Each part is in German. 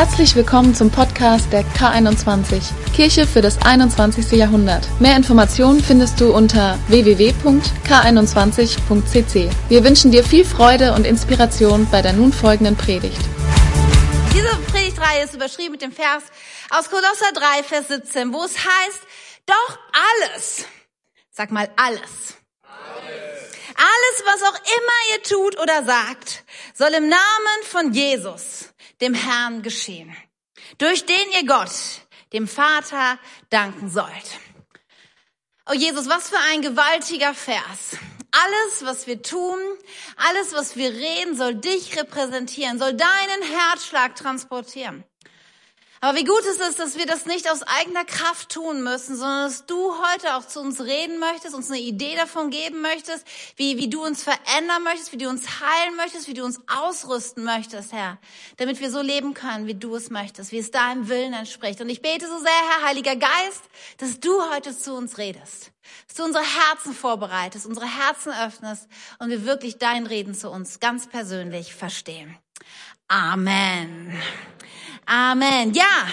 Herzlich willkommen zum Podcast der K21, Kirche für das 21. Jahrhundert. Mehr Informationen findest du unter www.k21.cc. Wir wünschen dir viel Freude und Inspiration bei der nun folgenden Predigt. Diese Predigtreihe ist überschrieben mit dem Vers aus Kolosser 3, Vers 17, wo es heißt, doch alles, sag mal alles. Alles, was auch immer ihr tut oder sagt, soll im Namen von Jesus dem Herrn geschehen, durch den ihr Gott, dem Vater, danken sollt. Oh Jesus, was für ein gewaltiger Vers. Alles, was wir tun, alles, was wir reden, soll dich repräsentieren, soll deinen Herzschlag transportieren. Aber wie gut ist es, dass wir das nicht aus eigener Kraft tun müssen, sondern dass du heute auch zu uns reden möchtest, uns eine Idee davon geben möchtest, wie, wie du uns verändern möchtest, wie du uns heilen möchtest, wie du uns ausrüsten möchtest, Herr, damit wir so leben können, wie du es möchtest, wie es deinem Willen entspricht. Und ich bete so sehr, Herr, Heiliger Geist, dass du heute zu uns redest, dass du unsere Herzen vorbereitest, unsere Herzen öffnest und wir wirklich dein Reden zu uns ganz persönlich verstehen. Amen. Amen. Ja,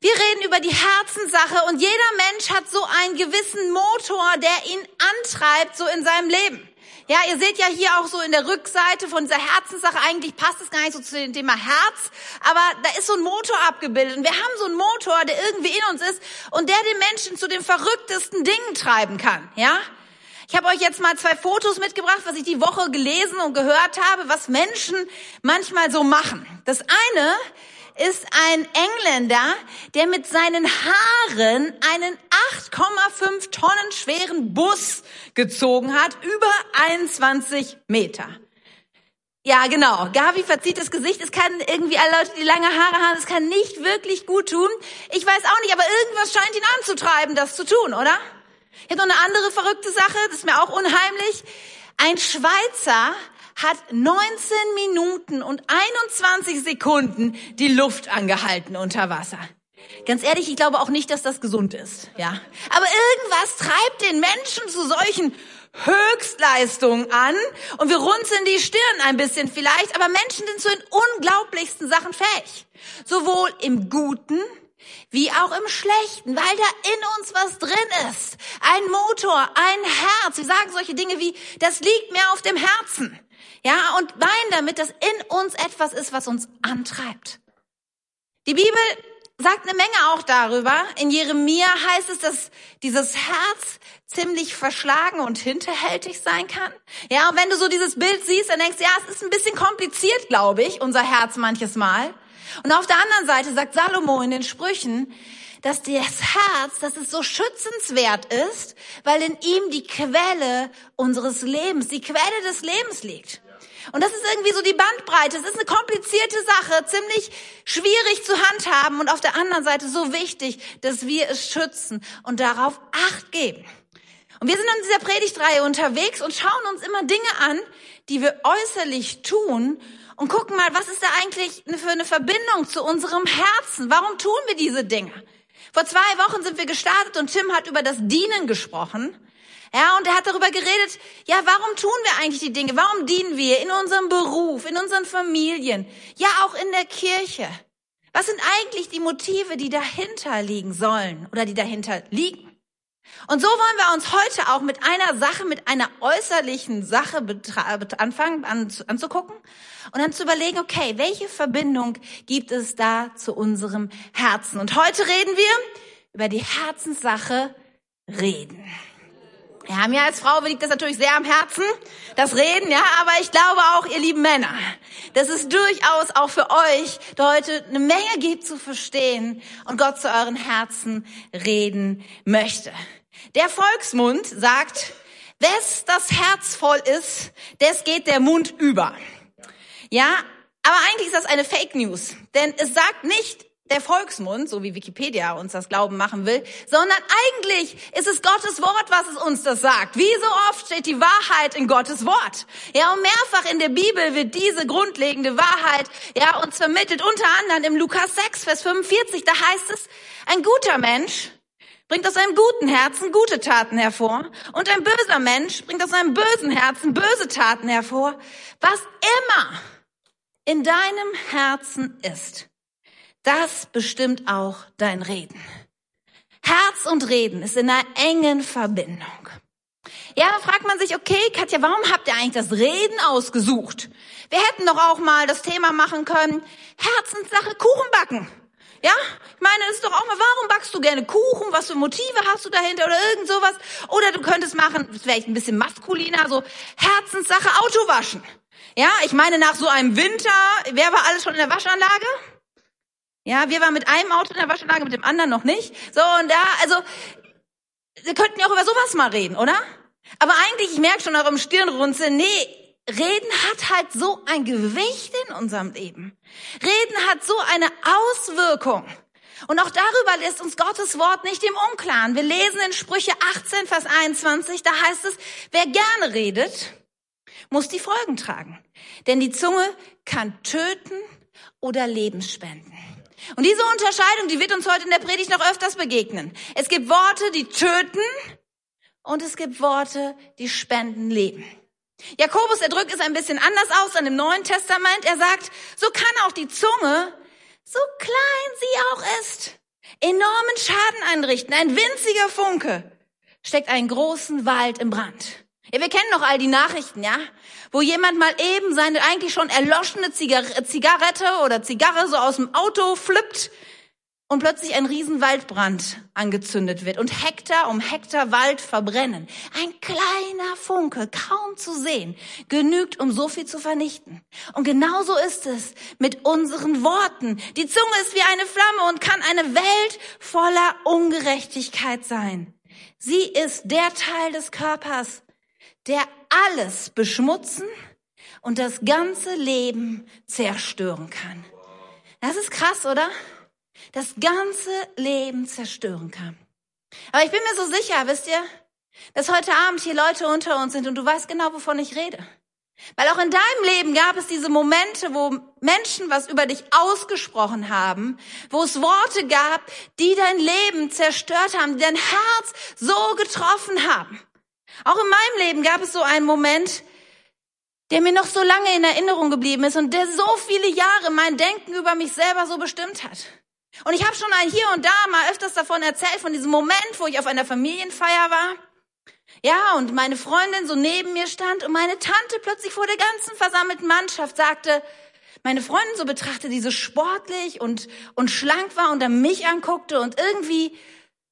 wir reden über die Herzenssache und jeder Mensch hat so einen gewissen Motor, der ihn antreibt, so in seinem Leben. Ja, ihr seht ja hier auch so in der Rückseite von dieser Herzenssache, eigentlich passt es gar nicht so zu dem Thema Herz, aber da ist so ein Motor abgebildet. Und wir haben so einen Motor, der irgendwie in uns ist und der den Menschen zu den verrücktesten Dingen treiben kann. Ja? Ich habe euch jetzt mal zwei Fotos mitgebracht, was ich die Woche gelesen und gehört habe, was Menschen manchmal so machen. Das eine ist ein Engländer, der mit seinen Haaren einen 8,5 Tonnen schweren Bus gezogen hat, über 21 Meter. Ja, genau. Gavi verzieht das Gesicht. Es kann irgendwie alle Leute, die lange Haare haben, es kann nicht wirklich gut tun. Ich weiß auch nicht, aber irgendwas scheint ihn anzutreiben, das zu tun, oder? Ich habe noch eine andere verrückte Sache, das ist mir auch unheimlich. Ein Schweizer hat 19 Minuten und 21 Sekunden die Luft angehalten unter Wasser. Ganz ehrlich, ich glaube auch nicht, dass das gesund ist, ja. Aber irgendwas treibt den Menschen zu solchen Höchstleistungen an und wir runzeln die Stirn ein bisschen vielleicht, aber Menschen sind zu den unglaublichsten Sachen fähig. Sowohl im Guten wie auch im Schlechten, weil da in uns was drin ist. Ein Motor, ein Herz. Wir sagen solche Dinge wie, das liegt mir auf dem Herzen. Ja, und meinen damit, dass in uns etwas ist, was uns antreibt. Die Bibel sagt eine Menge auch darüber. In Jeremia heißt es, dass dieses Herz ziemlich verschlagen und hinterhältig sein kann. Ja, und wenn du so dieses Bild siehst, dann denkst du, ja, es ist ein bisschen kompliziert, glaube ich, unser Herz manches Mal. Und auf der anderen Seite sagt Salomo in den Sprüchen, dass das Herz, dass es so schützenswert ist, weil in ihm die Quelle unseres Lebens, die Quelle des Lebens liegt. Und das ist irgendwie so die Bandbreite. Es ist eine komplizierte Sache, ziemlich schwierig zu handhaben und auf der anderen Seite so wichtig, dass wir es schützen und darauf Acht geben. Und wir sind in dieser Predigtreihe unterwegs und schauen uns immer Dinge an, die wir äußerlich tun und gucken mal, was ist da eigentlich für eine Verbindung zu unserem Herzen? Warum tun wir diese Dinge? Vor zwei Wochen sind wir gestartet und Tim hat über das Dienen gesprochen. Ja, und er hat darüber geredet, ja, warum tun wir eigentlich die Dinge? Warum dienen wir in unserem Beruf, in unseren Familien, ja auch in der Kirche? Was sind eigentlich die Motive, die dahinter liegen sollen oder die dahinter liegen? Und so wollen wir uns heute auch mit einer Sache, mit einer äußerlichen Sache anfangen an, anzugucken und dann zu überlegen, okay, welche Verbindung gibt es da zu unserem Herzen? Und heute reden wir über die Herzenssache reden. Ja, mir als Frau liegt das natürlich sehr am Herzen, das Reden, ja, aber ich glaube auch, ihr lieben Männer, dass es durchaus auch für euch heute eine Menge gibt zu verstehen und Gott zu euren Herzen reden möchte. Der Volksmund sagt, wes das Herz voll ist, des geht der Mund über. Ja, aber eigentlich ist das eine Fake News, denn es sagt nicht, der Volksmund, so wie Wikipedia uns das Glauben machen will, sondern eigentlich ist es Gottes Wort, was es uns das sagt. Wie so oft steht die Wahrheit in Gottes Wort. Ja, und mehrfach in der Bibel wird diese grundlegende Wahrheit, ja, uns vermittelt, unter anderem im Lukas 6, Vers 45, da heißt es, ein guter Mensch bringt aus einem guten Herzen gute Taten hervor und ein böser Mensch bringt aus einem bösen Herzen böse Taten hervor. Was immer in deinem Herzen ist, das bestimmt auch dein Reden. Herz und Reden ist in einer engen Verbindung. Ja, da fragt man sich, okay, Katja, warum habt ihr eigentlich das Reden ausgesucht? Wir hätten doch auch mal das Thema machen können, Herzenssache Kuchen backen. Ja, ich meine, das ist doch auch mal, warum backst du gerne Kuchen? Was für Motive hast du dahinter oder irgend sowas? Oder du könntest machen, das wäre ein bisschen maskuliner, so Herzenssache Auto waschen. Ja, ich meine, nach so einem Winter, wer war alles schon in der Waschanlage? Ja, wir waren mit einem Auto in der Waschanlage, mit dem anderen noch nicht. So, und da, also, wir könnten ja auch über sowas mal reden, oder? Aber eigentlich, ich merke schon eurem Stirnrunzeln, nee, Reden hat halt so ein Gewicht in unserem Leben. Reden hat so eine Auswirkung. Und auch darüber lässt uns Gottes Wort nicht im Unklaren. Wir lesen in Sprüche 18, Vers 21, da heißt es, wer gerne redet, muss die Folgen tragen. Denn die Zunge kann töten oder Leben spenden. Und diese Unterscheidung, die wird uns heute in der Predigt noch öfters begegnen. Es gibt Worte, die töten und es gibt Worte, die spenden Leben. Jakobus, er drückt es ein bisschen anders aus an dem Neuen Testament. Er sagt, so kann auch die Zunge, so klein sie auch ist, enormen Schaden einrichten. Ein winziger Funke steckt einen großen Wald im Brand. Ja, wir kennen noch all die Nachrichten, ja? Wo jemand mal eben seine eigentlich schon erloschene Zigarette oder Zigarre so aus dem Auto flippt und plötzlich ein Riesenwaldbrand angezündet wird und Hektar um Hektar Wald verbrennen. Ein kleiner Funke, kaum zu sehen, genügt, um so viel zu vernichten. Und genauso ist es mit unseren Worten. Die Zunge ist wie eine Flamme und kann eine Welt voller Ungerechtigkeit sein. Sie ist der Teil des Körpers, der alles beschmutzen und das ganze Leben zerstören kann. Das ist krass, oder? das ganze Leben zerstören kann. Aber ich bin mir so sicher, wisst ihr, dass heute Abend hier Leute unter uns sind und du weißt genau, wovon ich rede. Weil auch in deinem Leben gab es diese Momente, wo Menschen was über dich ausgesprochen haben, wo es Worte gab, die dein Leben zerstört haben, die dein Herz so getroffen haben. Auch in meinem Leben gab es so einen Moment, der mir noch so lange in Erinnerung geblieben ist und der so viele Jahre mein Denken über mich selber so bestimmt hat. Und ich habe schon hier und da mal öfters davon erzählt, von diesem Moment, wo ich auf einer Familienfeier war. Ja, und meine Freundin so neben mir stand und meine Tante plötzlich vor der ganzen versammelten Mannschaft sagte, meine Freundin so betrachtete, die so sportlich und, und schlank war und dann mich anguckte und irgendwie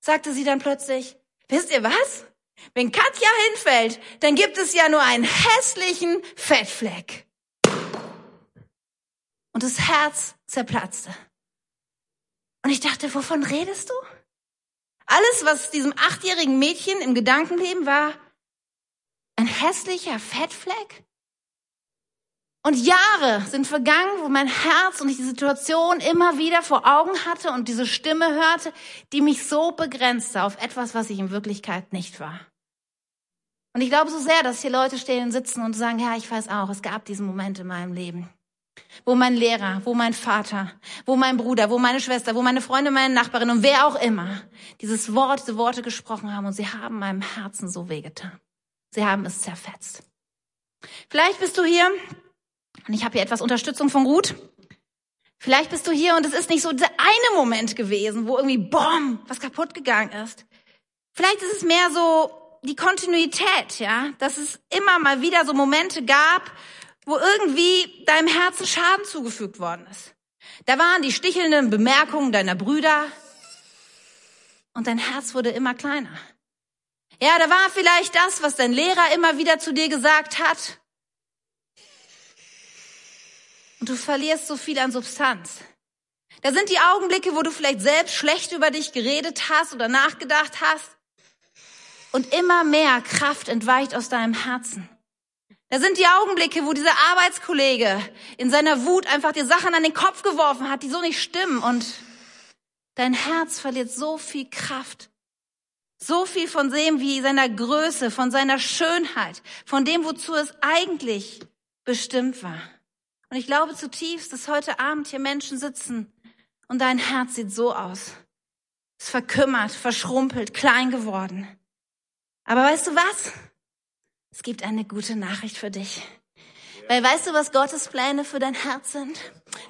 sagte sie dann plötzlich, wisst ihr was? Wenn Katja hinfällt, dann gibt es ja nur einen hässlichen Fettfleck. Und das Herz zerplatzte. Und ich dachte, wovon redest du? Alles, was diesem achtjährigen Mädchen im Gedankenleben war, ein hässlicher Fettfleck? Und Jahre sind vergangen, wo mein Herz und ich die Situation immer wieder vor Augen hatte und diese Stimme hörte, die mich so begrenzte auf etwas, was ich in Wirklichkeit nicht war. Und ich glaube so sehr, dass hier Leute stehen und sitzen und sagen, ja, ich weiß auch, es gab diesen Moment in meinem Leben wo mein Lehrer, wo mein Vater, wo mein Bruder, wo meine Schwester, wo meine Freunde, meine Nachbarin und wer auch immer dieses Wort, diese Worte gesprochen haben und sie haben meinem Herzen so wehgetan. Sie haben es zerfetzt. Vielleicht bist du hier und ich habe hier etwas Unterstützung von Ruth. Vielleicht bist du hier und es ist nicht so der eine Moment gewesen, wo irgendwie BOM, was kaputt gegangen ist. Vielleicht ist es mehr so die Kontinuität, ja, dass es immer mal wieder so Momente gab, wo irgendwie deinem Herzen Schaden zugefügt worden ist. Da waren die stichelnden Bemerkungen deiner Brüder und dein Herz wurde immer kleiner. Ja, da war vielleicht das, was dein Lehrer immer wieder zu dir gesagt hat. Und du verlierst so viel an Substanz. Da sind die Augenblicke, wo du vielleicht selbst schlecht über dich geredet hast oder nachgedacht hast. Und immer mehr Kraft entweicht aus deinem Herzen. Da sind die Augenblicke, wo dieser Arbeitskollege in seiner Wut einfach dir Sachen an den Kopf geworfen hat, die so nicht stimmen und dein Herz verliert so viel Kraft. So viel von dem, wie seiner Größe, von seiner Schönheit, von dem, wozu es eigentlich bestimmt war. Und ich glaube zutiefst, dass heute Abend hier Menschen sitzen und dein Herz sieht so aus. Es verkümmert, verschrumpelt, klein geworden. Aber weißt du was? Es gibt eine gute Nachricht für dich. Weil weißt du, was Gottes Pläne für dein Herz sind?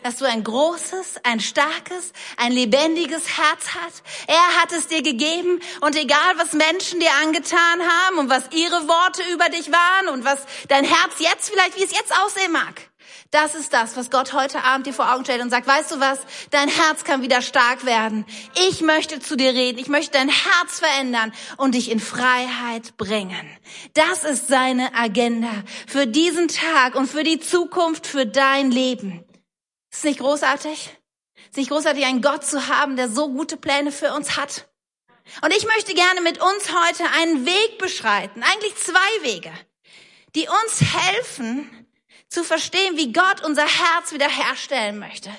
dass du ein großes, ein starkes, ein lebendiges Herz hast. Er hat es dir gegeben und egal was Menschen dir angetan haben und was ihre Worte über dich waren und was dein Herz jetzt vielleicht, wie es jetzt aussehen mag. Das ist das, was Gott heute Abend dir vor Augen stellt und sagt, weißt du was, dein Herz kann wieder stark werden. Ich möchte zu dir reden, ich möchte dein Herz verändern und dich in Freiheit bringen. Das ist seine Agenda für diesen Tag und für die Zukunft, für dein Leben. Ist nicht großartig? Ist nicht großartig, einen Gott zu haben, der so gute Pläne für uns hat? Und ich möchte gerne mit uns heute einen Weg beschreiten, eigentlich zwei Wege, die uns helfen, zu verstehen, wie Gott unser Herz wiederherstellen möchte.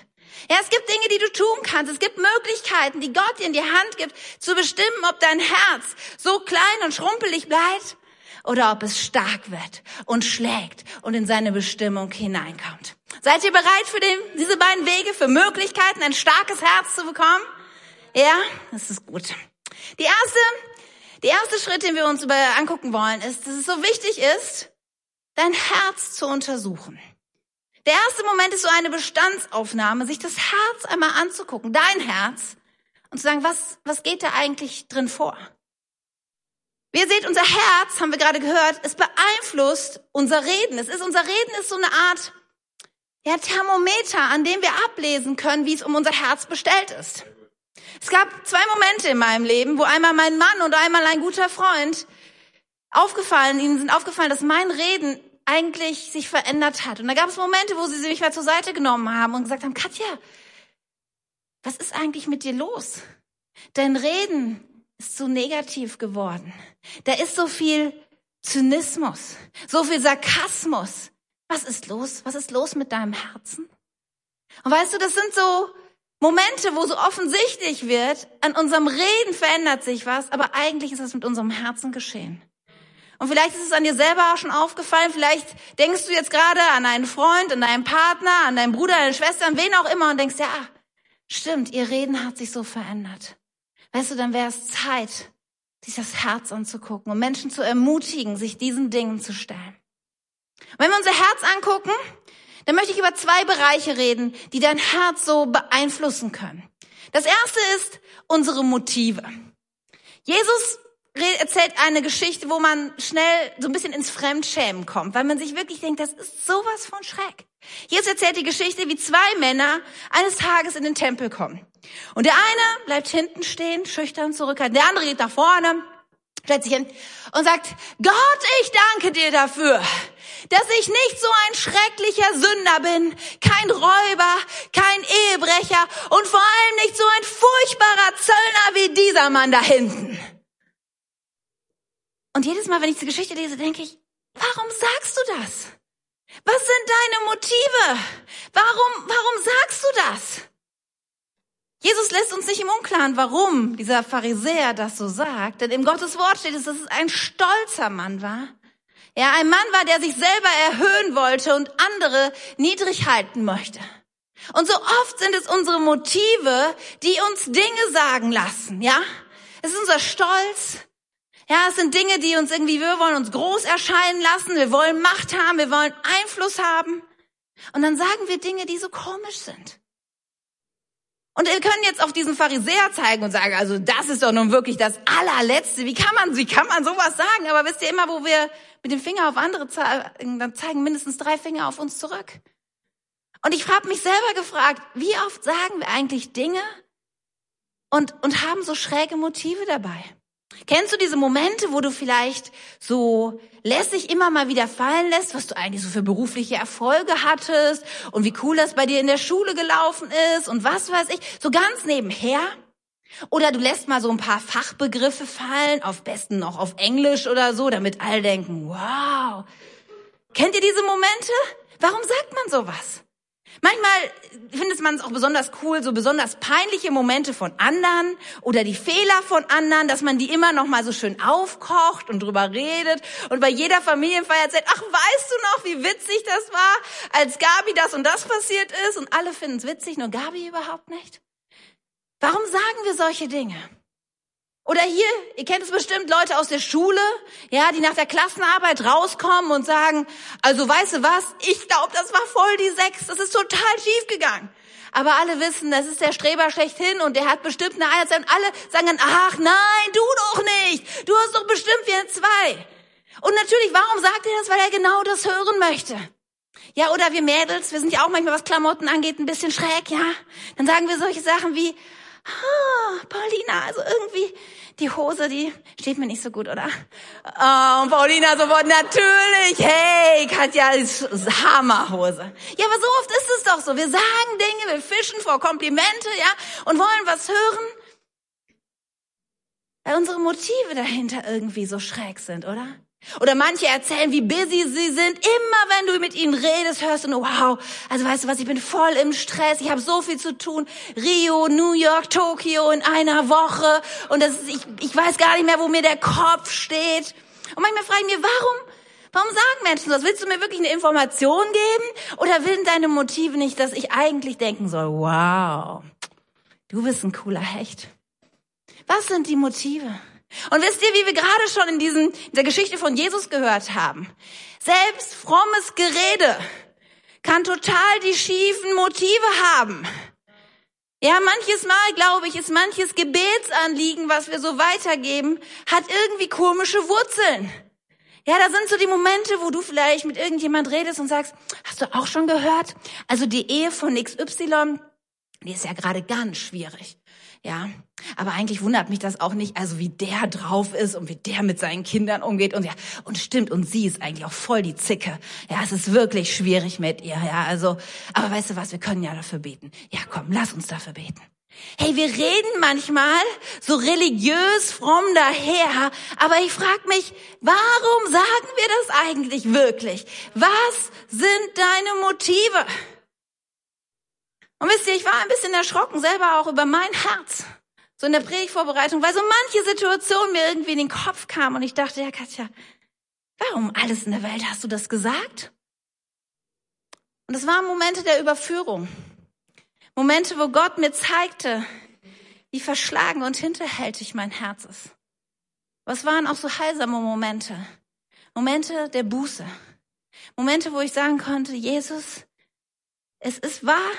Ja, es gibt Dinge, die du tun kannst. Es gibt Möglichkeiten, die Gott dir in die Hand gibt, zu bestimmen, ob dein Herz so klein und schrumpelig bleibt oder ob es stark wird und schlägt und in seine Bestimmung hineinkommt. Seid ihr bereit für den, diese beiden Wege, für Möglichkeiten, ein starkes Herz zu bekommen? Ja, das ist gut. Die erste, die erste Schritt, den wir uns angucken wollen, ist, dass es so wichtig ist, dein Herz zu untersuchen. Der erste Moment ist so eine Bestandsaufnahme, sich das Herz einmal anzugucken, dein Herz, und zu sagen, was, was geht da eigentlich drin vor? Wie ihr seht, unser Herz, haben wir gerade gehört, es beeinflusst unser Reden. Es ist, unser Reden ist so eine Art, ja, Thermometer, an dem wir ablesen können, wie es um unser Herz bestellt ist. Es gab zwei Momente in meinem Leben, wo einmal mein Mann und einmal ein guter Freund aufgefallen, ihnen sind aufgefallen, dass mein Reden eigentlich sich verändert hat. Und da gab es Momente, wo sie mich mal zur Seite genommen haben und gesagt haben, Katja, was ist eigentlich mit dir los? Dein Reden ist so negativ geworden. Da ist so viel Zynismus, so viel Sarkasmus. Was ist los? Was ist los mit deinem Herzen? Und weißt du, das sind so Momente, wo so offensichtlich wird, an unserem Reden verändert sich was, aber eigentlich ist das mit unserem Herzen geschehen. Und vielleicht ist es an dir selber auch schon aufgefallen. Vielleicht denkst du jetzt gerade an einen Freund, an deinen Partner, an deinen Bruder, deine Schwester, an wen auch immer und denkst, ja, stimmt, ihr Reden hat sich so verändert. Weißt du, dann wäre es Zeit, sich das Herz anzugucken und Menschen zu ermutigen, sich diesen Dingen zu stellen. Und wenn wir unser Herz angucken, dann möchte ich über zwei Bereiche reden, die dein Herz so beeinflussen können. Das erste ist unsere Motive. Jesus erzählt eine Geschichte, wo man schnell so ein bisschen ins Fremdschämen kommt, weil man sich wirklich denkt, das ist sowas von Schreck. Jesus erzählt die Geschichte, wie zwei Männer eines Tages in den Tempel kommen. Und der eine bleibt hinten stehen, schüchtern zurückhaltend. Der andere geht nach vorne, stellt sich hin und sagt, Gott, ich danke dir dafür, dass ich nicht so ein schrecklicher Sünder bin, kein Räuber, kein Ehebrecher und vor allem nicht so ein furchtbarer Zöllner wie dieser Mann da hinten. Und jedes Mal, wenn ich die Geschichte lese, denke ich, warum sagst du das? Was sind deine Motive? Warum, warum sagst du das? Jesus lässt uns nicht im Unklaren, warum dieser Pharisäer das so sagt. Denn im Gottes Wort steht es, dass es ein stolzer Mann war. Ja, ein Mann war, der sich selber erhöhen wollte und andere niedrig halten möchte. Und so oft sind es unsere Motive, die uns Dinge sagen lassen, ja? Es ist unser Stolz, ja, es sind Dinge, die uns irgendwie, wir wollen uns groß erscheinen lassen, wir wollen Macht haben, wir wollen Einfluss haben. Und dann sagen wir Dinge, die so komisch sind. Und wir können jetzt auf diesen Pharisäer zeigen und sagen, also das ist doch nun wirklich das allerletzte. Wie kann man, wie kann man sowas sagen? Aber wisst ihr immer, wo wir mit dem Finger auf andere zeigen, dann zeigen mindestens drei Finger auf uns zurück. Und ich habe mich selber gefragt, wie oft sagen wir eigentlich Dinge und, und haben so schräge Motive dabei? Kennst du diese Momente, wo du vielleicht so lässig immer mal wieder fallen lässt, was du eigentlich so für berufliche Erfolge hattest und wie cool das bei dir in der Schule gelaufen ist und was weiß ich, so ganz nebenher? Oder du lässt mal so ein paar Fachbegriffe fallen, auf besten noch auf Englisch oder so, damit alle denken, wow. Kennt ihr diese Momente? Warum sagt man sowas? Manchmal findet man es auch besonders cool, so besonders peinliche Momente von anderen oder die Fehler von anderen, dass man die immer noch mal so schön aufkocht und drüber redet und bei jeder Familienfeier erzählt, ach, weißt du noch, wie witzig das war, als Gabi das und das passiert ist und alle finden es witzig, nur Gabi überhaupt nicht? Warum sagen wir solche Dinge? Oder hier, ihr kennt es bestimmt, Leute aus der Schule, ja, die nach der Klassenarbeit rauskommen und sagen, also weißt du was, ich glaube, das war voll die Sechs, das ist total schief gegangen. Aber alle wissen, das ist der Streber schlechthin und der hat bestimmt eine Eins und alle sagen dann, ach nein, du doch nicht, du hast doch bestimmt wie ein Zwei. Und natürlich, warum sagt er das? Weil er genau das hören möchte. Ja, oder wir Mädels, wir sind ja auch manchmal, was Klamotten angeht, ein bisschen schräg, ja. Dann sagen wir solche Sachen wie, ah, Paulina, also irgendwie, die Hose, die steht mir nicht so gut, oder? Oh, und Paulina sofort, natürlich, hey, Katja, ist Hammerhose. Ja, aber so oft ist es doch so. Wir sagen Dinge, wir fischen vor Komplimente, ja, und wollen was hören. Weil unsere Motive dahinter irgendwie so schräg sind, oder? Oder manche erzählen, wie busy sie sind. Immer wenn du mit ihnen redest, hörst du nur, wow, also weißt du was, ich bin voll im Stress, ich habe so viel zu tun. Rio, New York, Tokio in einer Woche. Und das ist, ich, ich weiß gar nicht mehr, wo mir der Kopf steht. Und manchmal frage ich mir, warum, warum sagen Menschen das? Willst du mir wirklich eine Information geben? Oder willen deine Motive nicht, dass ich eigentlich denken soll, wow, du bist ein cooler Hecht? Was sind die Motive? Und wisst ihr, wie wir gerade schon in diesem, dieser Geschichte von Jesus gehört haben? Selbst frommes Gerede kann total die schiefen Motive haben. Ja, manches Mal, glaube ich, ist manches Gebetsanliegen, was wir so weitergeben, hat irgendwie komische Wurzeln. Ja, da sind so die Momente, wo du vielleicht mit irgendjemand redest und sagst, hast du auch schon gehört? Also die Ehe von XY, die ist ja gerade ganz schwierig. Ja, aber eigentlich wundert mich das auch nicht, also wie der drauf ist und wie der mit seinen Kindern umgeht und ja, und stimmt, und sie ist eigentlich auch voll die Zicke. Ja, es ist wirklich schwierig mit ihr, ja, also, aber weißt du was, wir können ja dafür beten. Ja, komm, lass uns dafür beten. Hey, wir reden manchmal so religiös fromm daher, aber ich frage mich, warum sagen wir das eigentlich wirklich? Was sind deine Motive? Und wisst ihr, ich war ein bisschen erschrocken selber auch über mein Herz. So in der Predigtvorbereitung, weil so manche Situation mir irgendwie in den Kopf kam und ich dachte, ja Katja, warum alles in der Welt hast du das gesagt? Und es waren Momente der Überführung. Momente, wo Gott mir zeigte, wie verschlagen und hinterhältig mein Herz ist. Was waren auch so heilsame Momente? Momente der Buße. Momente, wo ich sagen konnte, Jesus, es ist wahr,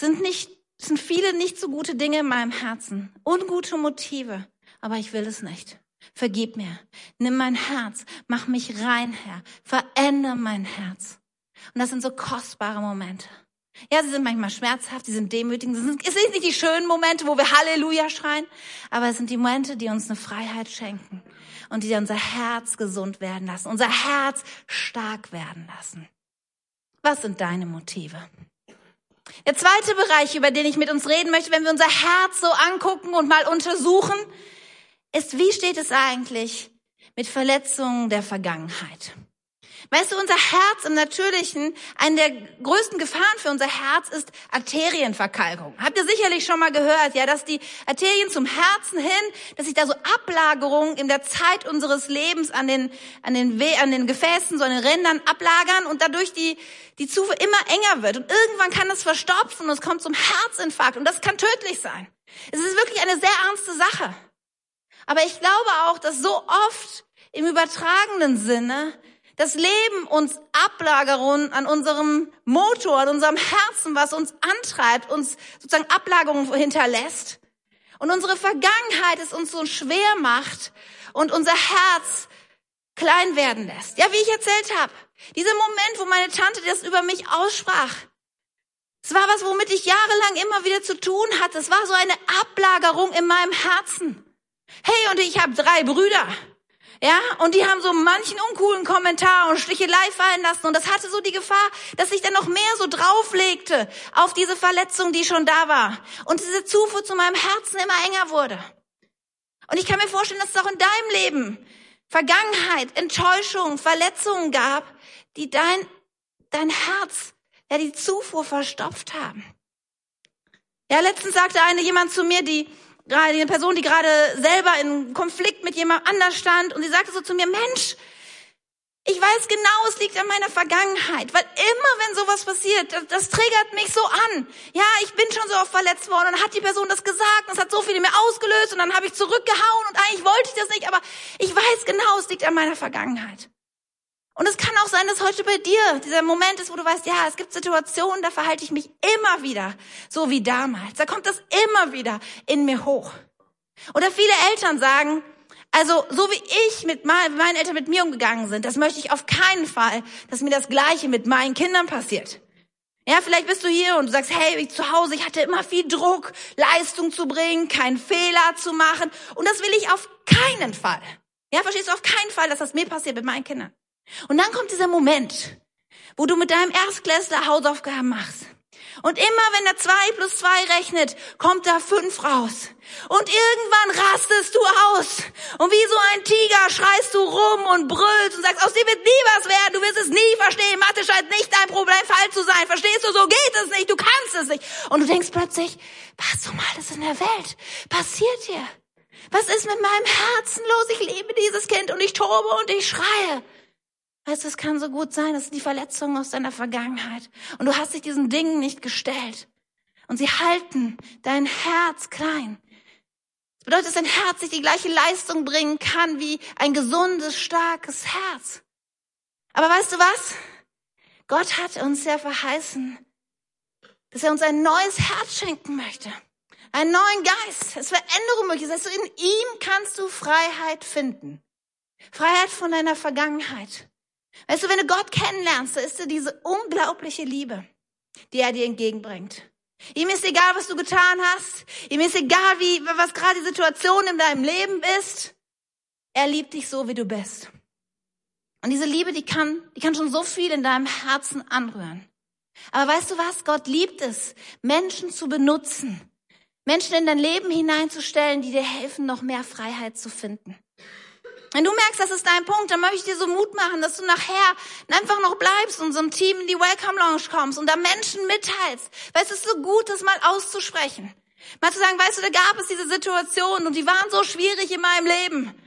sind nicht, sind viele nicht so gute Dinge in meinem Herzen, ungute Motive, aber ich will es nicht. Vergib mir. Nimm mein Herz. Mach mich rein, Herr. Verändere mein Herz. Und das sind so kostbare Momente. Ja, sie sind manchmal schmerzhaft, sie sind demütigend. Es sind, es sind nicht die schönen Momente, wo wir Halleluja schreien, aber es sind die Momente, die uns eine Freiheit schenken und die unser Herz gesund werden lassen, unser Herz stark werden lassen. Was sind deine Motive? Der zweite Bereich, über den ich mit uns reden möchte, wenn wir unser Herz so angucken und mal untersuchen, ist, wie steht es eigentlich mit Verletzungen der Vergangenheit? Weißt du, unser Herz im Natürlichen, eine der größten Gefahren für unser Herz ist Arterienverkalkung. Habt ihr sicherlich schon mal gehört, ja, dass die Arterien zum Herzen hin, dass sich da so Ablagerungen in der Zeit unseres Lebens an den, an den, We an den Gefäßen, so an den Rändern ablagern und dadurch die, die Zufuhr immer enger wird. Und irgendwann kann es verstopfen und es kommt zum Herzinfarkt und das kann tödlich sein. Es ist wirklich eine sehr ernste Sache. Aber ich glaube auch, dass so oft im übertragenen Sinne das Leben uns Ablagerungen an unserem Motor, an unserem Herzen, was uns antreibt, uns sozusagen Ablagerungen hinterlässt. Und unsere Vergangenheit es uns so schwer macht und unser Herz klein werden lässt. Ja, wie ich erzählt habe. Dieser Moment, wo meine Tante das über mich aussprach. Es war was, womit ich jahrelang immer wieder zu tun hatte. Es war so eine Ablagerung in meinem Herzen. Hey, und ich habe drei Brüder. Ja, und die haben so manchen uncoolen Kommentar und Stichelei fallen lassen. Und das hatte so die Gefahr, dass sich dann noch mehr so drauflegte auf diese Verletzung, die schon da war. Und diese Zufuhr zu meinem Herzen immer enger wurde. Und ich kann mir vorstellen, dass es auch in deinem Leben Vergangenheit, Enttäuschung, Verletzungen gab, die dein, dein Herz, ja, die Zufuhr verstopft haben. Ja, letztens sagte eine jemand zu mir, die gerade eine Person, die gerade selber in Konflikt mit jemand anders stand und sie sagte so zu mir, Mensch, Ich weiß genau, es liegt an meiner Vergangenheit, weil immer wenn sowas passiert, das, das, triggert mich so an. Ja, ich bin schon so oft verletzt worden und hat die Person das gesagt und es hat so viel in mir ausgelöst und dann habe ich zurückgehauen und eigentlich wollte ich das nicht, aber ich weiß genau, es liegt an meiner Vergangenheit. Und es kann auch sein, dass heute bei dir dieser Moment ist, wo du weißt, ja, es gibt Situationen, da verhalte ich mich immer wieder so wie damals. Da kommt das immer wieder in mir hoch. Oder viele Eltern sagen, also so wie ich mit meinen Eltern mit mir umgegangen sind, das möchte ich auf keinen Fall, dass mir das Gleiche mit meinen Kindern passiert. Ja, vielleicht bist du hier und du sagst, hey, ich zu Hause, ich hatte immer viel Druck, Leistung zu bringen, keinen Fehler zu machen. Und das will ich auf keinen Fall. Ja, verstehst du auf keinen Fall, dass das mir passiert mit meinen Kindern. Und dann kommt dieser Moment, wo du mit deinem Erstklässler Hausaufgaben machst. Und immer wenn er zwei plus zwei rechnet, kommt da fünf raus. Und irgendwann rastest du aus. Und wie so ein Tiger schreist du rum und brüllst und sagst, aus dir wird nie was werden, du wirst es nie verstehen. Mathe scheint nicht dein Problem, falsch zu sein. Verstehst du, so geht es nicht, du kannst es nicht. Und du denkst plötzlich, was um alles in der Welt passiert hier? Was ist mit meinem Herzen los? Ich liebe dieses Kind und ich tobe und ich schreie. Weißt du, es kann so gut sein, das sind die Verletzungen aus deiner Vergangenheit. Und du hast dich diesen Dingen nicht gestellt. Und sie halten dein Herz klein. Das bedeutet, dass dein Herz nicht die gleiche Leistung bringen kann wie ein gesundes, starkes Herz. Aber weißt du was? Gott hat uns ja verheißen, dass er uns ein neues Herz schenken möchte. Einen neuen Geist. Es Veränderung möglich ist. Also in ihm kannst du Freiheit finden. Freiheit von deiner Vergangenheit. Weißt du, wenn du Gott kennenlernst, da ist dir diese unglaubliche Liebe, die er dir entgegenbringt. Ihm ist egal, was du getan hast. Ihm ist egal, wie, was gerade die Situation in deinem Leben ist. Er liebt dich so, wie du bist. Und diese Liebe, die kann, die kann schon so viel in deinem Herzen anrühren. Aber weißt du was? Gott liebt es, Menschen zu benutzen. Menschen in dein Leben hineinzustellen, die dir helfen, noch mehr Freiheit zu finden. Wenn du merkst, das ist dein Punkt, dann möchte ich dir so Mut machen, dass du nachher einfach noch bleibst und so ein Team in die Welcome Lounge kommst und da Menschen mitteilst. Weil es ist so gut, das mal auszusprechen. Mal zu sagen, weißt du, da gab es diese Situation und die waren so schwierig in meinem Leben.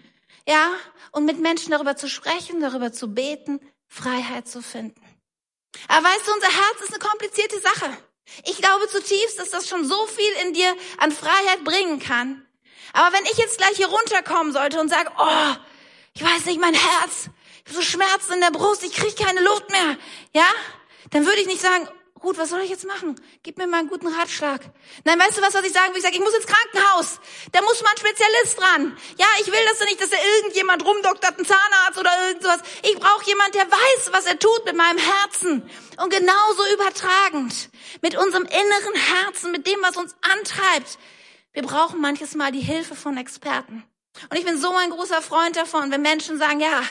Ja, und mit Menschen darüber zu sprechen, darüber zu beten, Freiheit zu finden. Aber weißt du, unser Herz ist eine komplizierte Sache. Ich glaube zutiefst, dass das schon so viel in dir an Freiheit bringen kann. Aber wenn ich jetzt gleich hier runterkommen sollte und sage, oh, ich weiß nicht, mein Herz, ich habe so Schmerzen in der Brust, ich kriege keine Luft mehr, ja? Dann würde ich nicht sagen, gut, was soll ich jetzt machen? Gib mir mal einen guten Ratschlag. Nein, weißt du was, was ich sagen will? Ich sage, ich muss ins Krankenhaus. Da muss mal ein Spezialist dran. Ja, ich will das nicht, dass da irgendjemand rumdoktert, ein Zahnarzt oder irgend sowas. Ich brauche jemand, der weiß, was er tut mit meinem Herzen. Und genauso übertragend mit unserem inneren Herzen, mit dem, was uns antreibt. Wir brauchen manches Mal die Hilfe von Experten. Und ich bin so ein großer Freund davon, wenn Menschen sagen, ja,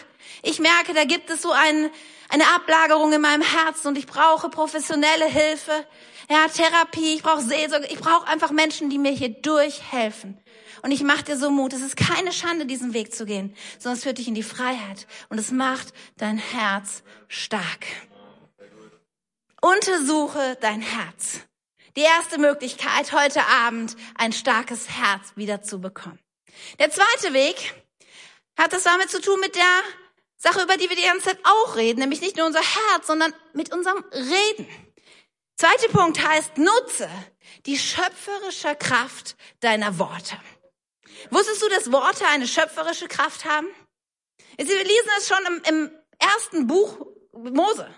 ich merke, da gibt es so ein, eine Ablagerung in meinem Herzen und ich brauche professionelle Hilfe, ja, Therapie, ich brauche Seelsorge, ich brauche einfach Menschen, die mir hier durchhelfen. Und ich mache dir so Mut, es ist keine Schande, diesen Weg zu gehen, sondern es führt dich in die Freiheit und es macht dein Herz stark. Untersuche dein Herz. Die erste Möglichkeit, heute Abend ein starkes Herz wiederzubekommen. Der zweite Weg hat das damit zu tun mit der Sache, über die wir die ganze Zeit auch reden, nämlich nicht nur unser Herz, sondern mit unserem Reden. Zweiter Punkt heißt, nutze die schöpferische Kraft deiner Worte. Wusstest du, dass Worte eine schöpferische Kraft haben? Wir lesen es schon im, im ersten Buch Mose.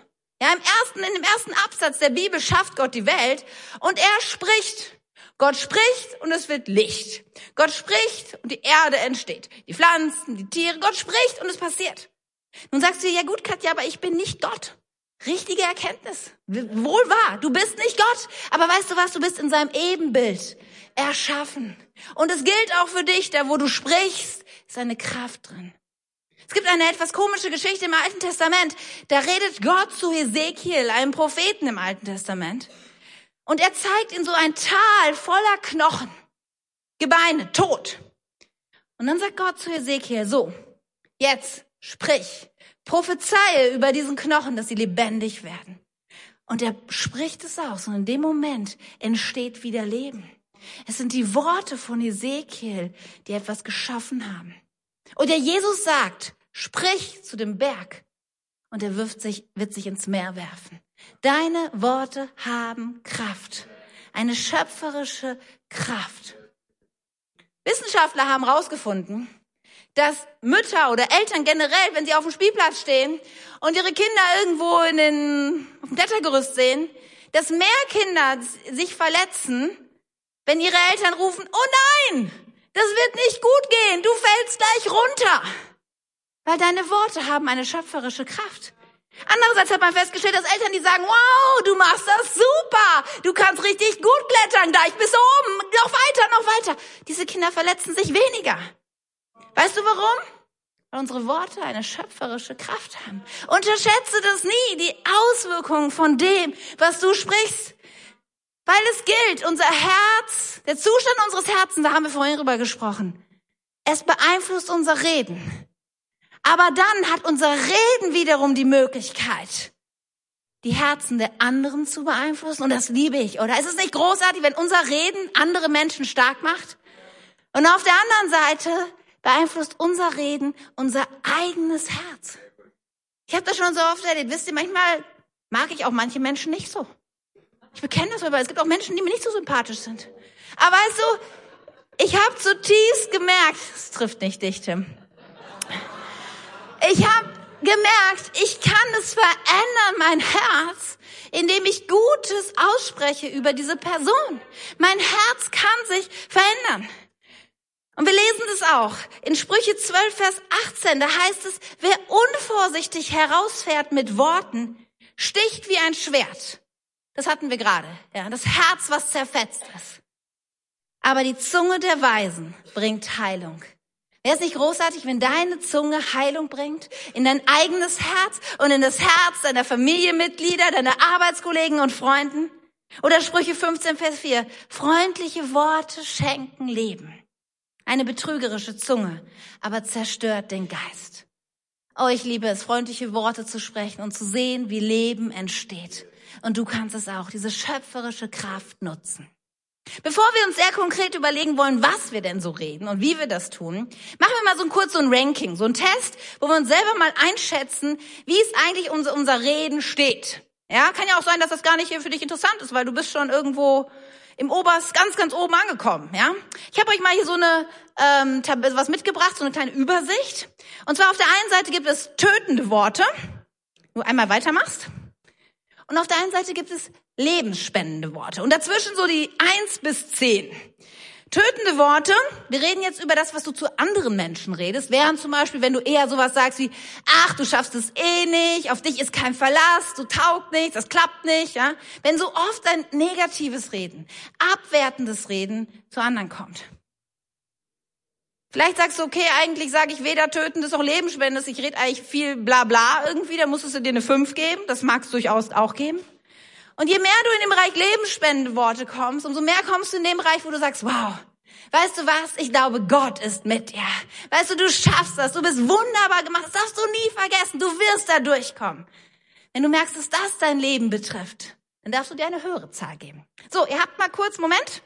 Ja, im ersten, in dem ersten Absatz der Bibel schafft Gott die Welt und er spricht. Gott spricht und es wird Licht. Gott spricht und die Erde entsteht. Die Pflanzen, die Tiere. Gott spricht und es passiert. Nun sagst du, ja gut, Katja, aber ich bin nicht Gott. Richtige Erkenntnis. Wohl wahr. Du bist nicht Gott. Aber weißt du was? Du bist in seinem Ebenbild erschaffen. Und es gilt auch für dich, da wo du sprichst, ist eine Kraft drin. Es gibt eine etwas komische Geschichte im Alten Testament. Da redet Gott zu Ezekiel, einem Propheten im Alten Testament. Und er zeigt in so ein Tal voller Knochen, Gebeine, tot. Und dann sagt Gott zu Ezekiel, so, jetzt sprich, prophezeie über diesen Knochen, dass sie lebendig werden. Und er spricht es aus und in dem Moment entsteht wieder Leben. Es sind die Worte von Ezekiel, die etwas geschaffen haben. Und der Jesus sagt, sprich zu dem Berg und er wirft sich, wird sich ins Meer werfen. Deine Worte haben Kraft. Eine schöpferische Kraft. Wissenschaftler haben herausgefunden, dass Mütter oder Eltern generell, wenn sie auf dem Spielplatz stehen und ihre Kinder irgendwo in den, auf dem Klettergerüst sehen, dass mehr Kinder sich verletzen, wenn ihre Eltern rufen, oh nein, das wird nicht gut gehen, du fällst gleich runter. Weil deine Worte haben eine schöpferische Kraft. Andererseits hat man festgestellt, dass Eltern, die sagen, wow, du machst das super, du kannst richtig gut klettern, gleich bis oben, noch weiter, noch weiter. Diese Kinder verletzen sich weniger. Weißt du warum? Weil unsere Worte eine schöpferische Kraft haben. Unterschätze das nie, die Auswirkungen von dem, was du sprichst. Weil es gilt, unser Herz, der Zustand unseres Herzens, da haben wir vorhin drüber gesprochen, es beeinflusst unser Reden. Aber dann hat unser Reden wiederum die Möglichkeit, die Herzen der anderen zu beeinflussen. Und das liebe ich, oder? Ist es nicht großartig, wenn unser Reden andere Menschen stark macht? Und auf der anderen Seite beeinflusst unser Reden unser eigenes Herz. Ich habe das schon so oft erlebt. Wisst ihr, manchmal mag ich auch manche Menschen nicht so. Ich bekenne das aber. Es gibt auch Menschen, die mir nicht so sympathisch sind. Aber weißt du, ich habe zutiefst gemerkt, es trifft nicht dich, Tim. Ich habe gemerkt, ich kann es verändern, mein Herz, indem ich Gutes ausspreche über diese Person. Mein Herz kann sich verändern. Und wir lesen das auch in Sprüche 12, Vers 18. Da heißt es, wer unvorsichtig herausfährt mit Worten, sticht wie ein Schwert. Das hatten wir gerade. Ja, das Herz, was zerfetzt ist. Aber die Zunge der Weisen bringt Heilung. Wäre es nicht großartig, wenn deine Zunge Heilung bringt in dein eigenes Herz und in das Herz deiner Familienmitglieder, deiner Arbeitskollegen und Freunden? Oder Sprüche 15, Vers 4. Freundliche Worte schenken Leben. Eine betrügerische Zunge, aber zerstört den Geist. Oh, ich liebe es, freundliche Worte zu sprechen und zu sehen, wie Leben entsteht. Und du kannst es auch, diese schöpferische Kraft nutzen. Bevor wir uns sehr konkret überlegen wollen, was wir denn so reden und wie wir das tun, machen wir mal so ein kurz so ein Ranking, so ein Test, wo wir uns selber mal einschätzen, wie es eigentlich unser, unser Reden steht. Ja, kann ja auch sein, dass das gar nicht für dich interessant ist, weil du bist schon irgendwo im Oberst ganz, ganz oben angekommen. Ja, ich habe euch mal hier so eine ähm, was mitgebracht, so eine kleine Übersicht. Und zwar auf der einen Seite gibt es tötende Worte. Du einmal weitermachst. Und auf der einen Seite gibt es lebensspendende Worte. Und dazwischen so die eins bis zehn. Tötende Worte, wir reden jetzt über das, was du zu anderen Menschen redest, während zum Beispiel, wenn du eher sowas sagst wie, ach, du schaffst es eh nicht, auf dich ist kein Verlass, du taugt nichts, das klappt nicht, ja. Wenn so oft ein negatives Reden, abwertendes Reden zu anderen kommt. Vielleicht sagst du, okay, eigentlich sage ich weder tötendes noch lebensspendendes, ich rede eigentlich viel bla bla irgendwie, da musstest du dir eine 5 geben, das mag es durchaus auch geben. Und je mehr du in den Bereich Lebensspende kommst, umso mehr kommst du in den Bereich, wo du sagst, wow, weißt du was? Ich glaube, Gott ist mit dir. Weißt du, du schaffst das. Du bist wunderbar gemacht. Das darfst du nie vergessen. Du wirst da durchkommen. Wenn du merkst, dass das dein Leben betrifft, dann darfst du dir eine höhere Zahl geben. So, ihr habt mal kurz, Moment.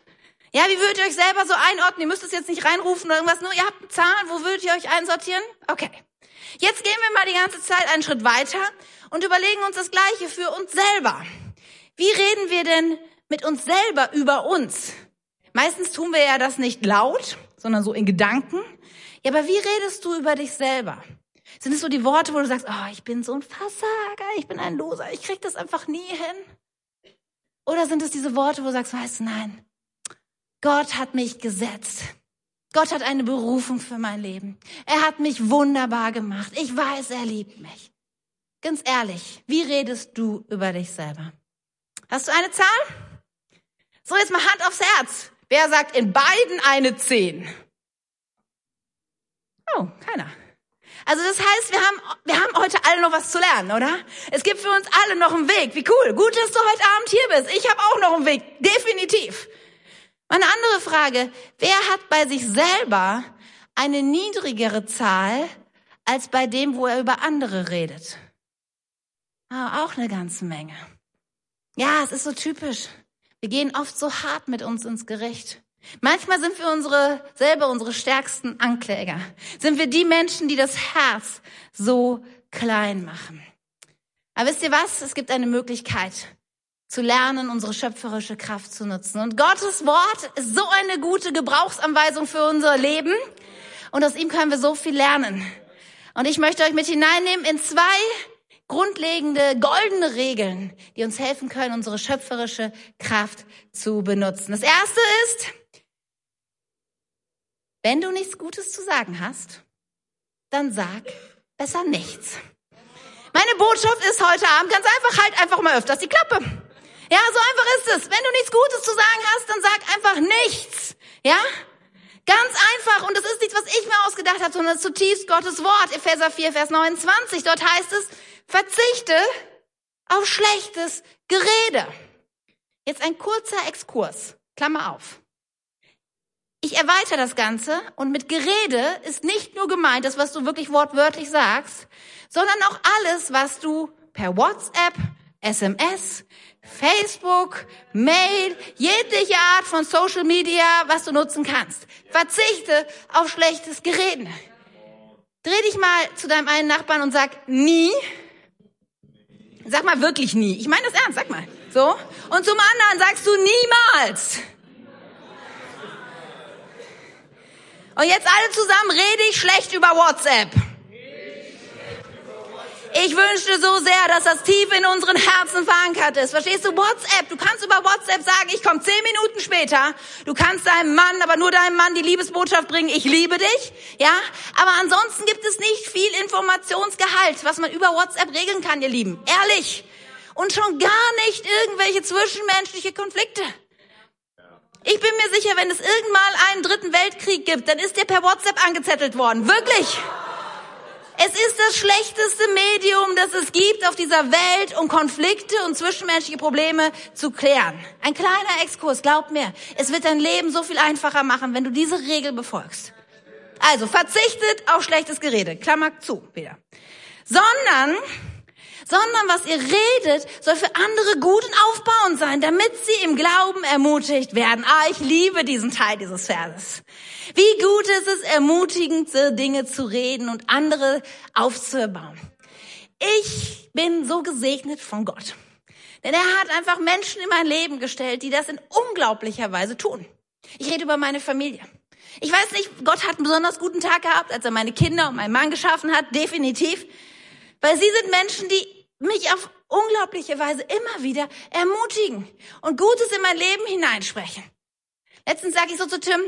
Ja, wie würdet ihr euch selber so einordnen? Ihr müsst es jetzt nicht reinrufen oder irgendwas, nur ihr habt Zahlen, wo würdet ihr euch einsortieren? Okay. Jetzt gehen wir mal die ganze Zeit einen Schritt weiter und überlegen uns das Gleiche für uns selber. Wie reden wir denn mit uns selber über uns? Meistens tun wir ja das nicht laut, sondern so in Gedanken. Ja, aber wie redest du über dich selber? Sind es so die Worte, wo du sagst, oh, ich bin so ein Versager, ich bin ein Loser, ich krieg das einfach nie hin? Oder sind es diese Worte, wo du sagst, weißt du, nein, Gott hat mich gesetzt. Gott hat eine Berufung für mein Leben. Er hat mich wunderbar gemacht. Ich weiß, er liebt mich. Ganz ehrlich, wie redest du über dich selber? Hast du eine Zahl? So, jetzt mal Hand aufs Herz. Wer sagt in beiden eine 10? Oh, keiner. Also das heißt, wir haben, wir haben heute alle noch was zu lernen, oder? Es gibt für uns alle noch einen Weg. Wie cool. Gut, dass du heute Abend hier bist. Ich habe auch noch einen Weg. Definitiv. Eine andere Frage. Wer hat bei sich selber eine niedrigere Zahl als bei dem, wo er über andere redet? Ah, auch eine ganze Menge. Ja, es ist so typisch. Wir gehen oft so hart mit uns ins Gericht. Manchmal sind wir unsere, selber unsere stärksten Ankläger. Sind wir die Menschen, die das Herz so klein machen. Aber wisst ihr was? Es gibt eine Möglichkeit zu lernen, unsere schöpferische Kraft zu nutzen. Und Gottes Wort ist so eine gute Gebrauchsanweisung für unser Leben. Und aus ihm können wir so viel lernen. Und ich möchte euch mit hineinnehmen in zwei grundlegende goldene Regeln, die uns helfen können, unsere schöpferische Kraft zu benutzen. Das erste ist, wenn du nichts Gutes zu sagen hast, dann sag besser nichts. Meine Botschaft ist heute Abend ganz einfach, halt einfach mal öfters die Klappe. Ja, so einfach ist es. Wenn du nichts Gutes zu sagen hast, dann sag einfach nichts. Ja? Ganz einfach. Und das ist nichts, was ich mir ausgedacht habe, sondern es ist zutiefst Gottes Wort. Epheser 4, Vers 29. Dort heißt es, verzichte auf schlechtes Gerede. Jetzt ein kurzer Exkurs. Klammer auf. Ich erweitere das Ganze und mit Gerede ist nicht nur gemeint, das, was du wirklich wortwörtlich sagst, sondern auch alles, was du per WhatsApp, SMS, Facebook, Mail, jegliche Art von Social Media, was du nutzen kannst. Verzichte auf schlechtes Gerede. Dreh dich mal zu deinem einen Nachbarn und sag nie. Sag mal wirklich nie. Ich meine das ernst, sag mal. So. Und zum anderen sagst du niemals. Und jetzt alle zusammen rede ich schlecht über WhatsApp. Ich wünschte so sehr, dass das tief in unseren Herzen verankert ist. Verstehst du? WhatsApp. Du kannst über WhatsApp sagen, ich komme zehn Minuten später. Du kannst deinem Mann, aber nur deinem Mann die Liebesbotschaft bringen, ich liebe dich. Ja? Aber ansonsten gibt es nicht viel Informationsgehalt, was man über WhatsApp regeln kann, ihr Lieben. Ehrlich. Und schon gar nicht irgendwelche zwischenmenschliche Konflikte. Ich bin mir sicher, wenn es irgendwann einen dritten Weltkrieg gibt, dann ist der per WhatsApp angezettelt worden. Wirklich. Es ist das schlechteste Medium, das es gibt auf dieser Welt, um Konflikte und zwischenmenschliche Probleme zu klären. Ein kleiner Exkurs, glaub mir, es wird dein Leben so viel einfacher machen, wenn du diese Regel befolgst. Also verzichtet auf schlechtes Gerede, Klammer zu wieder. Sondern sondern was ihr redet, soll für andere gut und aufbauend sein, damit sie im Glauben ermutigt werden. Ah, ich liebe diesen Teil dieses Verses. Wie gut ist es, ermutigende Dinge zu reden und andere aufzubauen. Ich bin so gesegnet von Gott. Denn er hat einfach Menschen in mein Leben gestellt, die das in unglaublicher Weise tun. Ich rede über meine Familie. Ich weiß nicht, Gott hat einen besonders guten Tag gehabt, als er meine Kinder und meinen Mann geschaffen hat, definitiv. Weil sie sind Menschen, die mich auf unglaubliche Weise immer wieder ermutigen und Gutes in mein Leben hineinsprechen. Letztens sage ich so zu Tim,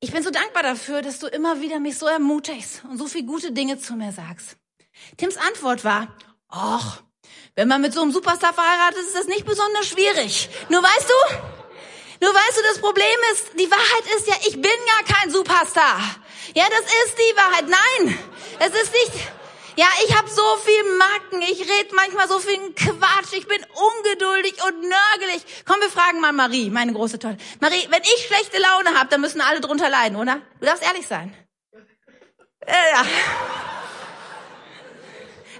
ich bin so dankbar dafür, dass du immer wieder mich so ermutigst und so viel gute Dinge zu mir sagst. Tims Antwort war, ach, wenn man mit so einem Superstar verheiratet ist, ist das nicht besonders schwierig. Nur weißt du, nur weißt du, das Problem ist, die Wahrheit ist ja, ich bin ja kein Superstar. Ja, das ist die Wahrheit. Nein, es ist nicht, ja, ich habe so viel Macken, ich rede manchmal so viel Quatsch, ich bin ungeduldig und nörgelig. Komm, wir fragen mal Marie, meine große Tolle. Marie, wenn ich schlechte Laune habe, dann müssen alle drunter leiden, oder? Du darfst ehrlich sein. Äh, ja.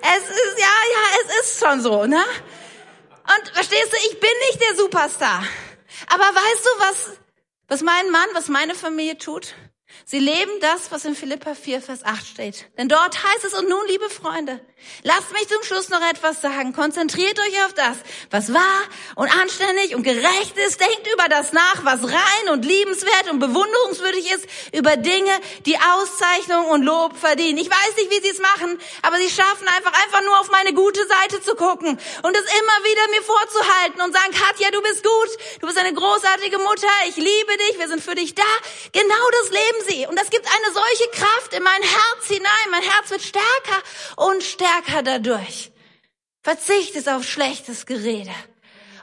Es ist, ja, ja, es ist schon so, ne? Und verstehst du, ich bin nicht der Superstar. Aber weißt du, was, was mein Mann, was meine Familie tut? Sie leben das, was in Philippa 4, Vers 8 steht. Denn dort heißt es, und nun, liebe Freunde, lasst mich zum Schluss noch etwas sagen. Konzentriert euch auf das, was wahr und anständig und gerecht ist. Denkt über das nach, was rein und liebenswert und bewunderungswürdig ist, über Dinge, die Auszeichnung und Lob verdienen. Ich weiß nicht, wie sie es machen, aber sie schaffen einfach, einfach nur auf meine gute Seite zu gucken und es immer wieder mir vorzuhalten und sagen, Katja, du bist gut, du bist eine großartige Mutter, ich liebe dich, wir sind für dich da. Genau das leben sie. Und es gibt eine solche Kraft in mein Herz hinein. Mein Herz wird stärker und stärker dadurch. Verzichtest auf schlechtes Gerede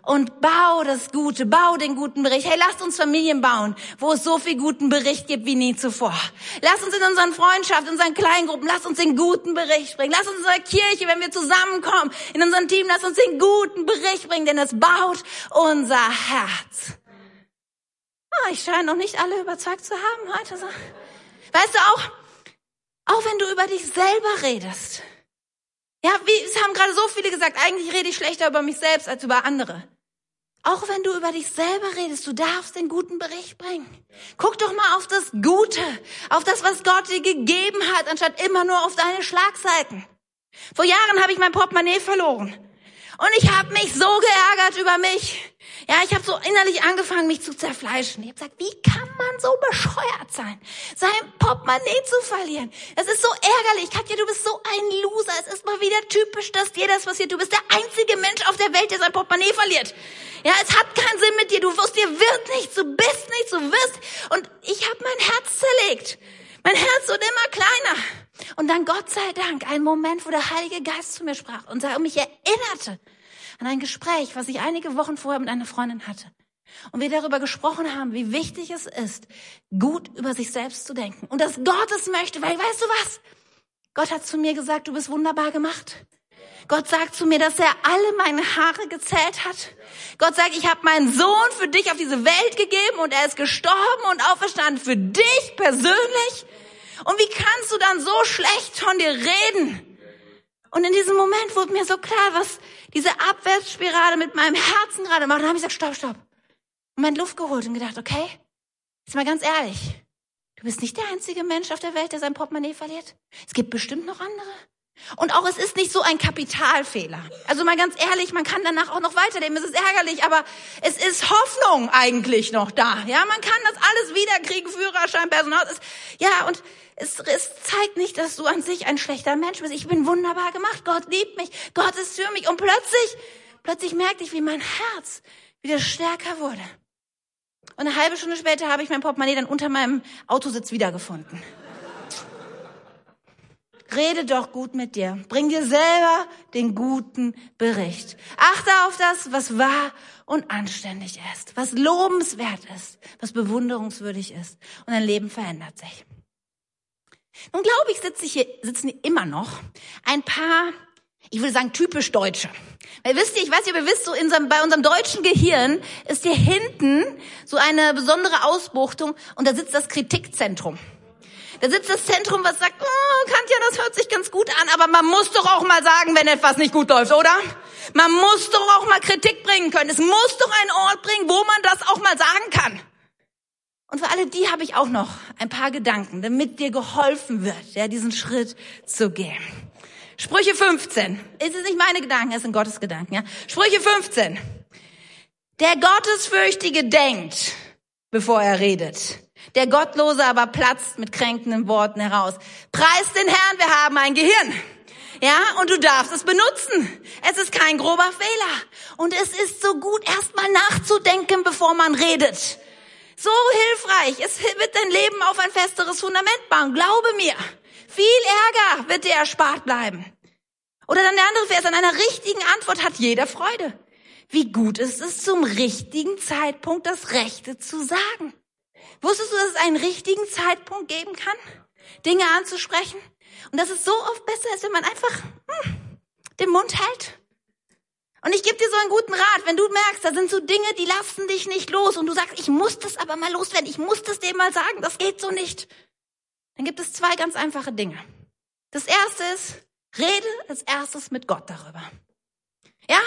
und bau das Gute, bau den guten Bericht. Hey, lasst uns Familien bauen, wo es so viel guten Bericht gibt wie nie zuvor. Lasst uns in unseren Freundschaften, in unseren Kleingruppen, lasst uns den guten Bericht bringen. Lasst uns in unserer Kirche, wenn wir zusammenkommen, in unserem Team, lasst uns den guten Bericht bringen, denn es baut unser Herz. Ah, ich scheine noch nicht alle überzeugt zu haben heute. Weißt du auch, auch wenn du über dich selber redest. Ja, wie, es haben gerade so viele gesagt, eigentlich rede ich schlechter über mich selbst als über andere. Auch wenn du über dich selber redest, du darfst den guten Bericht bringen. Guck doch mal auf das Gute, auf das, was Gott dir gegeben hat, anstatt immer nur auf deine Schlagseiten. Vor Jahren habe ich mein Portemonnaie verloren. Und ich habe mich so geärgert über mich. Ja, ich habe so innerlich angefangen, mich zu zerfleischen. Ich habe gesagt, wie kann man so bescheuert sein, sein Portemonnaie zu verlieren? Es ist so ärgerlich. Katja, du bist so ein Loser. Es ist mal wieder typisch, dass dir das passiert. Du bist der einzige Mensch auf der Welt, der sein Portemonnaie verliert. Ja, es hat keinen Sinn mit dir. Du wirst, dir wird nichts. Du bist nichts. Du wirst. Und ich habe mein Herz zerlegt. Mein Herz wird immer kleiner. Und dann Gott sei Dank ein Moment, wo der Heilige Geist zu mir sprach und mich erinnerte an ein Gespräch, was ich einige Wochen vorher mit einer Freundin hatte. Und wir darüber gesprochen haben, wie wichtig es ist, gut über sich selbst zu denken. Und dass Gott es möchte, weil weißt du was? Gott hat zu mir gesagt, du bist wunderbar gemacht. Gott sagt zu mir, dass er alle meine Haare gezählt hat. Gott sagt, ich habe meinen Sohn für dich auf diese Welt gegeben und er ist gestorben und auferstanden für dich persönlich. Und wie kannst du dann so schlecht von dir reden? Und in diesem Moment wurde mir so klar, was diese Abwärtsspirale mit meinem Herzen gerade macht. Und dann habe ich gesagt, stopp, stopp. Moment Luft geholt und gedacht, okay, jetzt mal ganz ehrlich. Du bist nicht der einzige Mensch auf der Welt, der sein Portemonnaie verliert. Es gibt bestimmt noch andere. Und auch es ist nicht so ein Kapitalfehler. Also mal ganz ehrlich, man kann danach auch noch weiterleben. Es ist ärgerlich, aber es ist Hoffnung eigentlich noch da. Ja, man kann das alles wiederkriegen, Führerschein, Personal. Es, ja, und es, es zeigt nicht, dass du an sich ein schlechter Mensch bist. Ich bin wunderbar gemacht. Gott liebt mich. Gott ist für mich. Und plötzlich, plötzlich merkte ich, wie mein Herz wieder stärker wurde. Und eine halbe Stunde später habe ich mein Portemonnaie dann unter meinem Autositz wiedergefunden. Rede doch gut mit dir. Bring dir selber den guten Bericht. Achte auf das, was wahr und anständig ist, was lobenswert ist, was bewunderungswürdig ist. Und dein Leben verändert sich. Nun glaube ich, sitze ich hier, sitzen hier immer noch ein paar, ich würde sagen, typisch Deutsche. Weil wisst ihr, ich weiß nicht, ob ihr wisst, so in unserem, bei unserem deutschen Gehirn ist hier hinten so eine besondere Ausbuchtung und da sitzt das Kritikzentrum. Da sitzt das Zentrum, was sagt, oh, Kantja, das hört sich ganz gut an, aber man muss doch auch mal sagen, wenn etwas nicht gut läuft, oder? Man muss doch auch mal Kritik bringen können. Es muss doch einen Ort bringen, wo man das auch mal sagen kann. Und für alle die habe ich auch noch ein paar Gedanken, damit dir geholfen wird, ja, diesen Schritt zu gehen. Sprüche 15. Es ist nicht meine Gedanken, es sind Gottes Gedanken, ja. Sprüche 15. Der Gottesfürchtige denkt, bevor er redet. Der Gottlose aber platzt mit kränkenden Worten heraus. Preis den Herrn, wir haben ein Gehirn. Ja, und du darfst es benutzen. Es ist kein grober Fehler. Und es ist so gut, erstmal nachzudenken, bevor man redet. So hilfreich. Es wird dein Leben auf ein festeres Fundament bauen. Glaube mir. Viel Ärger wird dir erspart bleiben. Oder dann der andere Vers, an einer richtigen Antwort hat jeder Freude. Wie gut ist es, zum richtigen Zeitpunkt das Rechte zu sagen. Wusstest du, dass es einen richtigen Zeitpunkt geben kann, Dinge anzusprechen? Und dass es so oft besser ist, wenn man einfach hm, den Mund hält. Und ich gebe dir so einen guten Rat, wenn du merkst, da sind so Dinge, die lassen dich nicht los und du sagst, ich muss das aber mal loswerden, ich muss das dem mal sagen, das geht so nicht. Dann gibt es zwei ganz einfache Dinge. Das erste ist, rede als erstes mit Gott darüber. Ja?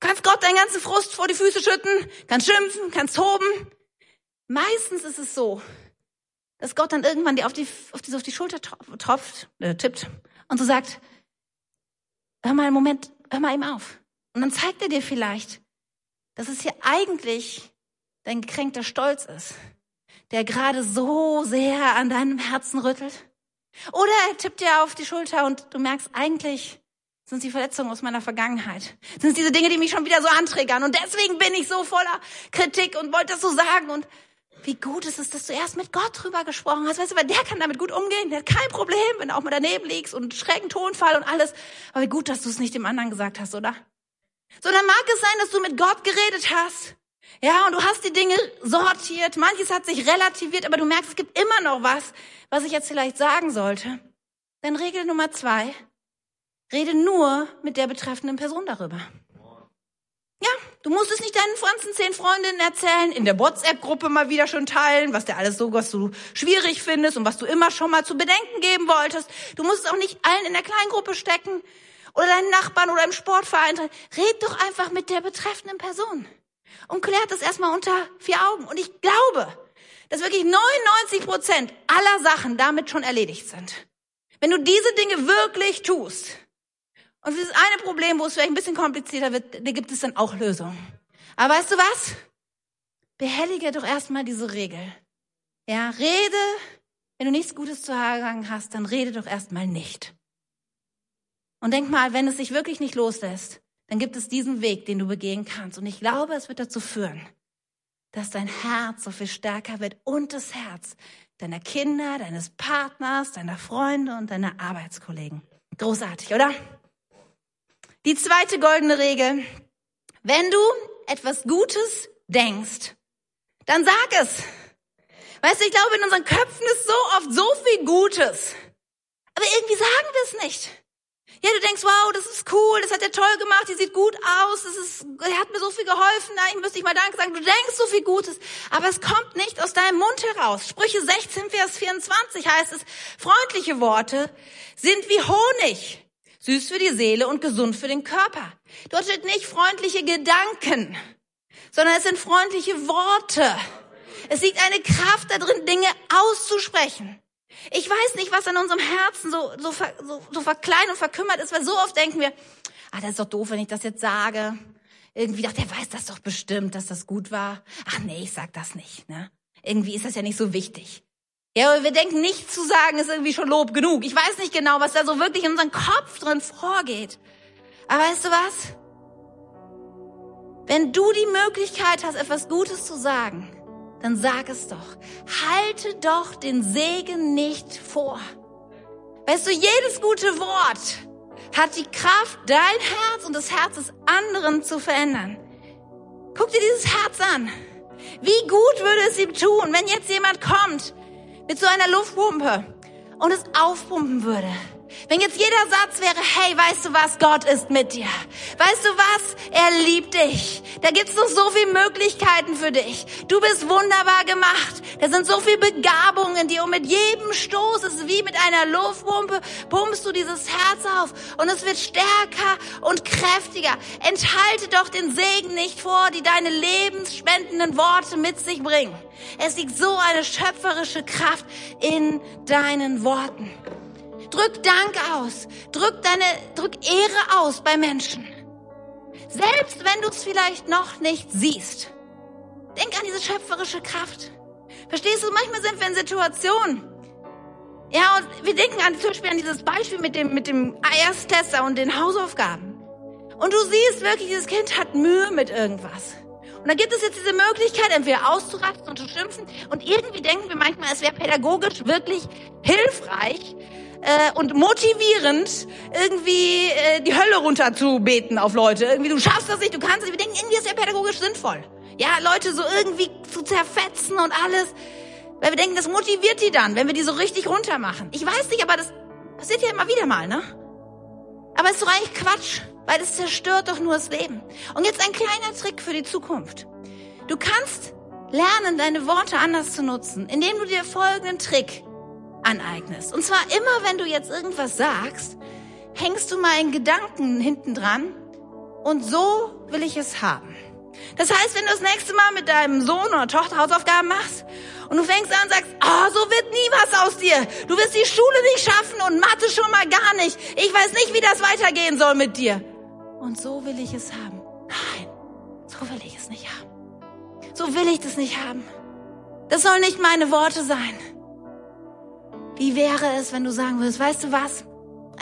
Kannst Gott deinen ganzen Frust vor die Füße schütten, kannst schimpfen, kannst toben. Meistens ist es so, dass Gott dann irgendwann dir auf die, auf die, auf die Schulter tropft, äh, tippt und so sagt, hör mal einen Moment, hör mal ihm auf. Und dann zeigt er dir vielleicht, dass es hier eigentlich dein gekränkter Stolz ist, der gerade so sehr an deinem Herzen rüttelt. Oder er tippt dir auf die Schulter und du merkst eigentlich, sind es die Verletzungen aus meiner Vergangenheit? Sind es diese Dinge, die mich schon wieder so anträgern? Und deswegen bin ich so voller Kritik und wollte das so sagen. Und wie gut ist es, dass du erst mit Gott drüber gesprochen hast. Weißt du, weil der kann damit gut umgehen. Der hat kein Problem, wenn du auch mal daneben liegst und schrägen Tonfall und alles. Aber wie gut, dass du es nicht dem anderen gesagt hast, oder? So, dann mag es sein, dass du mit Gott geredet hast. Ja, und du hast die Dinge sortiert. Manches hat sich relativiert, aber du merkst, es gibt immer noch was, was ich jetzt vielleicht sagen sollte. Dann Regel Nummer zwei. Rede nur mit der betreffenden Person darüber. Du musst es nicht deinen ganzen zehn Freundinnen erzählen, in der WhatsApp-Gruppe mal wieder schon teilen, was der alles so, was du schwierig findest und was du immer schon mal zu bedenken geben wolltest. Du musst es auch nicht allen in der Kleingruppe stecken oder deinen Nachbarn oder im Sportverein. Red doch einfach mit der betreffenden Person und klärt das erstmal unter vier Augen. Und ich glaube, dass wirklich 99 Prozent aller Sachen damit schon erledigt sind. Wenn du diese Dinge wirklich tust, Und für das eine Problem, wo es vielleicht ein bisschen komplizierter wird, da gibt es dann auch Lösungen. Aber weißt du was? Behellige doch erstmal diese Regel. Ja, rede, wenn du nichts Gutes zu sagen hast, dann rede doch erstmal nicht. Und denk mal, wenn es sich wirklich nicht loslässt, dann gibt es diesen Weg, den du begehen kannst. Und ich glaube, es wird dazu führen, dass dein Herz so viel stärker wird und das Herz deiner Kinder, deines Partners, deiner Freunde und deiner Arbeitskollegen. Großartig, oder? Die zweite goldene Regel. Wenn du etwas Gutes denkst, dann sag es. Weißt du, ich glaube, in unseren Köpfen ist so oft so viel Gutes. Aber irgendwie sagen wir es nicht. Ja, du denkst, wow, das ist cool, das hat er toll gemacht, die sieht gut aus, das ist, er hat mir so viel geholfen, nein, müsste ich mal Danke sagen. Du denkst so viel Gutes, aber es kommt nicht aus deinem Mund heraus. Sprüche 16, Vers 24 heißt es, freundliche Worte sind wie Honig, süß für die Seele und gesund für den Körper. Dort steht nicht freundliche Gedanken, sondern es sind freundliche Worte. Es liegt eine Kraft darin, Dinge auszusprechen. Ich weiß nicht, was an unserem Herzen so, so, so, so verklein und verkümmert ist, weil so oft denken wir, ah, das ist doch doof, wenn ich das jetzt sage. Irgendwie dachte, der weiß das doch bestimmt, dass das gut war. Ach nee, ich sag das nicht. Ne? Irgendwie ist das ja nicht so wichtig. Ja, aber wir denken, nichts zu sagen ist irgendwie schon Lob genug. Ich weiß nicht genau, was da so wirklich in unserem Kopf drin vorgeht. Aber weißt du was? Wenn du die Möglichkeit hast, etwas Gutes zu sagen, dann sag es doch. Halte doch den Segen nicht vor. Weißt du, jedes gute Wort hat die Kraft, dein Herz und das Herz des anderen zu verändern. Guck dir dieses Herz an. Wie gut würde es ihm tun, wenn jetzt jemand kommt mit so einer Luftpumpe und es aufpumpen würde. Wenn jetzt jeder Satz wäre, hey, weißt du was, Gott ist mit dir. Weißt du was, er liebt dich. Da gibt's noch so viele Möglichkeiten für dich. Du bist wunderbar gemacht. Da sind so viele Begabungen in dir und mit jedem Stoß ist wie mit einer Luftpumpe, pumpst du dieses Herz auf und es wird stärker und kräftiger. Enthalte doch den Segen nicht vor, die deine lebensspendenden Worte mit sich bringen. Es liegt so eine schöpferische Kraft in deinen Worten. Drück Dank aus. Drück deine, drück Ehre aus bei Menschen. Selbst wenn du es vielleicht noch nicht siehst. Denk an diese schöpferische Kraft. Verstehst du, manchmal sind wir in Situationen. Ja, und wir denken an, zum Beispiel an dieses Beispiel mit dem, mit dem Ersttester und den Hausaufgaben. Und du siehst wirklich, dieses Kind hat Mühe mit irgendwas. Und dann gibt es jetzt diese Möglichkeit, entweder auszurasten und zu schimpfen. Und irgendwie denken wir manchmal, es wäre pädagogisch wirklich hilfreich, äh, und motivierend, irgendwie äh, die Hölle runter zu beten auf Leute. Irgendwie, du schaffst das nicht, du kannst es nicht. Wir denken, irgendwie ist ja pädagogisch sinnvoll. Ja, Leute so irgendwie zu zerfetzen und alles. Weil wir denken, das motiviert die dann, wenn wir die so richtig runter machen. Ich weiß nicht, aber das passiert ja immer wieder mal, ne? Aber es ist doch eigentlich Quatsch, weil es zerstört doch nur das Leben. Und jetzt ein kleiner Trick für die Zukunft. Du kannst lernen, deine Worte anders zu nutzen, indem du dir folgenden Trick aneignest. Und zwar immer, wenn du jetzt irgendwas sagst, hängst du mal einen Gedanken hinten dran und so will ich es haben. Das heißt, wenn du das nächste Mal mit deinem Sohn oder Tochter Hausaufgaben machst und du fängst an und sagst, oh, so wird nie was aus dir. Du wirst die Schule nicht schaffen und Mathe schon mal gar nicht. Ich weiß nicht, wie das weitergehen soll mit dir. Und so will ich es haben. Nein, so will ich es nicht haben. So will ich das nicht haben. Das sollen nicht meine Worte sein. Wie wäre es, wenn du sagen würdest, weißt du was?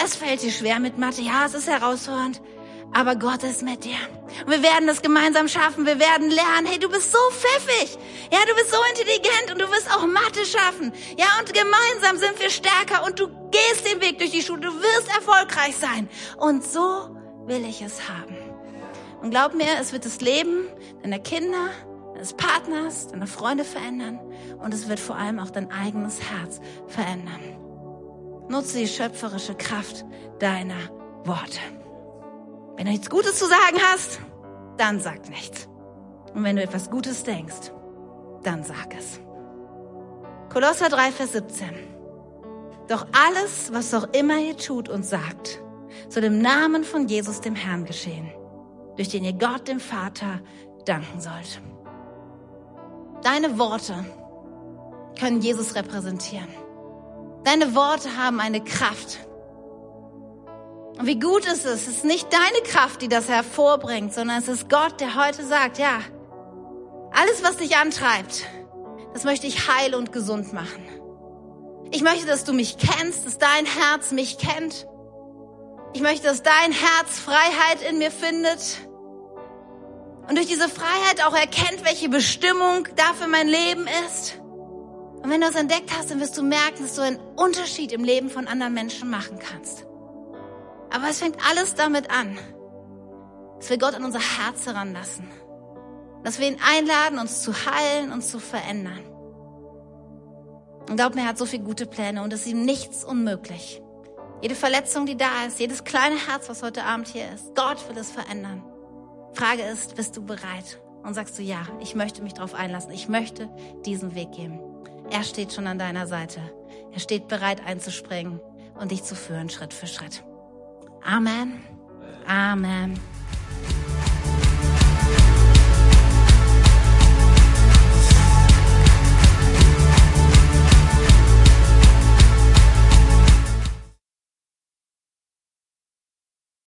Es fällt dir schwer mit Mathe. Ja, es ist herausfordernd. Aber Gott ist mit dir. Und wir werden das gemeinsam schaffen. Wir werden lernen. Hey, du bist so pfiffig. Ja, du bist so intelligent und du wirst auch Mathe schaffen. Ja, und gemeinsam sind wir stärker und du gehst den Weg durch die Schule. Du wirst erfolgreich sein. Und so will ich es haben. Und glaub mir, es wird das Leben deiner Kinder, deines Partners, deiner Freunde verändern und es wird vor allem auch dein eigenes Herz verändern. Nutze die schöpferische Kraft deiner Worte. Wenn du nichts Gutes zu sagen hast, dann sag nichts. Und wenn du etwas Gutes denkst, dann sag es. Kolosser 3, Vers 17. Doch alles, was auch immer ihr tut und sagt, soll im Namen von Jesus dem Herrn geschehen, durch den ihr Gott, dem Vater, danken sollt. Deine Worte können Jesus repräsentieren. Deine Worte haben eine Kraft. Und wie gut ist es? Es ist nicht deine Kraft, die das hervorbringt, sondern es ist Gott, der heute sagt, ja, alles, was dich antreibt, das möchte ich heil und gesund machen. Ich möchte, dass du mich kennst, dass dein Herz mich kennt. Ich möchte, dass dein Herz Freiheit in mir findet. Und durch diese Freiheit auch erkennt, welche Bestimmung dafür mein Leben ist. Und wenn du es entdeckt hast, dann wirst du merken, dass du einen Unterschied im Leben von anderen Menschen machen kannst. Aber es fängt alles damit an, dass wir Gott an unser Herz heranlassen. Dass wir ihn einladen, uns zu heilen, uns zu verändern. Und glaub mir, er hat so viele gute Pläne und es ist ihm nichts unmöglich. Jede Verletzung, die da ist, jedes kleine Herz, was heute Abend hier ist, Gott will es verändern. Frage ist, bist du bereit? Und sagst du, ja, ich möchte mich darauf einlassen. Ich möchte diesen Weg gehen. Er steht schon an deiner Seite. Er steht bereit einzuspringen und dich zu führen, Schritt für Schritt. Amen. Amen.